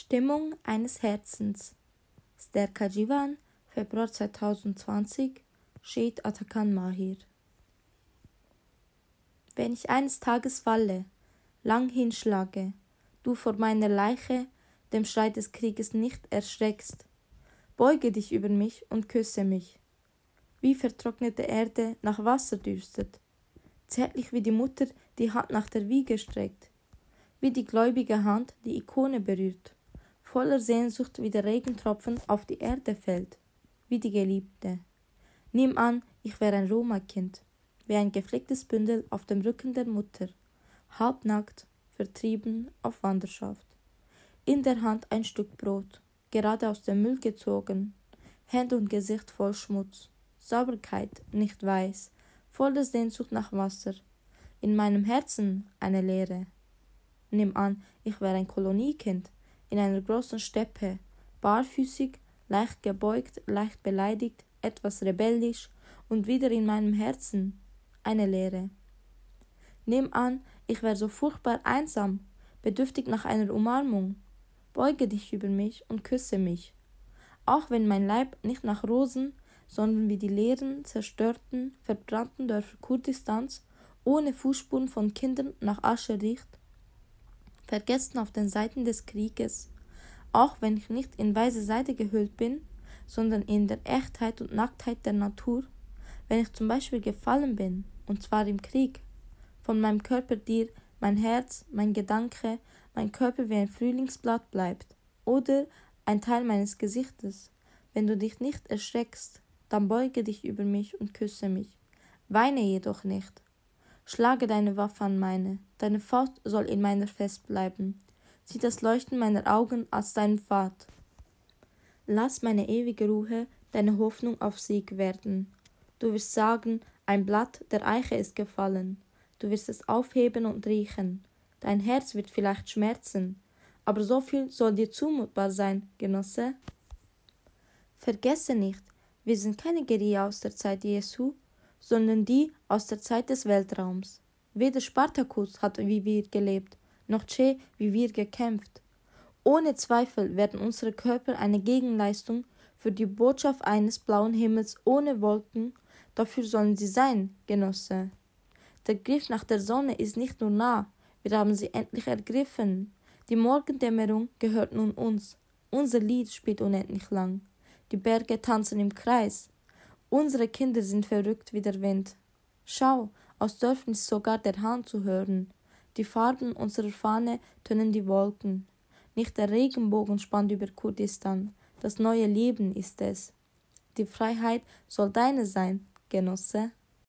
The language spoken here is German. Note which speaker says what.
Speaker 1: Stimmung eines Herzens. Sterka Jivan, Februar 2020, Shed Atakan Mahir. Wenn ich eines Tages falle, lang hinschlage, du vor meiner Leiche dem Schrei des Krieges nicht erschreckst, beuge dich über mich und küsse mich. Wie vertrocknete Erde nach Wasser dürstet, zärtlich wie die Mutter die Hand nach der Wiege streckt, wie die gläubige Hand die Ikone berührt, voller Sehnsucht wie der Regentropfen auf die Erde fällt, wie die Geliebte. Nimm an, ich wäre ein Roma-Kind, wie ein geflecktes Bündel auf dem Rücken der Mutter, halbnackt, vertrieben auf Wanderschaft. In der Hand ein Stück Brot, gerade aus dem Müll gezogen, Hände und Gesicht voll Schmutz, Sauberkeit nicht weiß, voller Sehnsucht nach Wasser, in meinem Herzen eine Leere. Nimm an, ich wäre ein Koloniekind, in einer großen Steppe, barfüßig, leicht gebeugt, leicht beleidigt, etwas rebellisch, und wieder in meinem Herzen eine Leere. Nimm an, ich wäre so furchtbar einsam, bedürftig nach einer Umarmung. Beuge dich über mich und küsse mich. Auch wenn mein Leib nicht nach Rosen, sondern wie die leeren, zerstörten, verbrannten Dörfer Kurdistans ohne Fußspuren von Kindern nach Asche riecht, vergessen auf den Seiten des Krieges, auch wenn ich nicht in weiße Seide gehüllt bin, sondern in der Echtheit und Nacktheit der Natur, wenn ich zum Beispiel gefallen bin, und zwar im Krieg, von meinem Körper dir mein Herz, mein Gedanke, mein Körper wie ein Frühlingsblatt bleibt, oder ein Teil meines Gesichtes, wenn du dich nicht erschreckst, dann beuge dich über mich und küsse mich. Weine jedoch nicht. Schlage deine Waffe an meine, deine Faust soll in meiner fest bleiben. Sieh das Leuchten meiner Augen als deinen Pfad. Lass meine ewige Ruhe deine Hoffnung auf Sieg werden. Du wirst sagen, ein Blatt der Eiche ist gefallen. Du wirst es aufheben und riechen. Dein Herz wird vielleicht schmerzen, aber so viel soll dir zumutbar sein, Genosse. Vergesse nicht, wir sind keine Guerilla aus der Zeit Jesu, sondern die aus der Zeit des Weltraums. Weder Spartacus hat wie wir gelebt, noch Che wie wir gekämpft. Ohne Zweifel werden unsere Körper eine Gegenleistung für die Botschaft eines blauen Himmels ohne Wolken, dafür sollen sie sein, Genosse. Der Griff nach der Sonne ist nicht nur nah, wir haben sie endlich ergriffen. Die Morgendämmerung gehört nun uns. Unser Lied spielt unendlich lang. Die Berge tanzen im Kreis. Unsere Kinder sind verrückt wie der Wind. Schau, aus Dörfern ist sogar der Hahn zu hören. Die Farben unserer Fahne tönen die Wolken. Nicht der Regenbogen spannt über Kurdistan. Das neue Leben ist es. Die Freiheit soll deine sein, Genosse.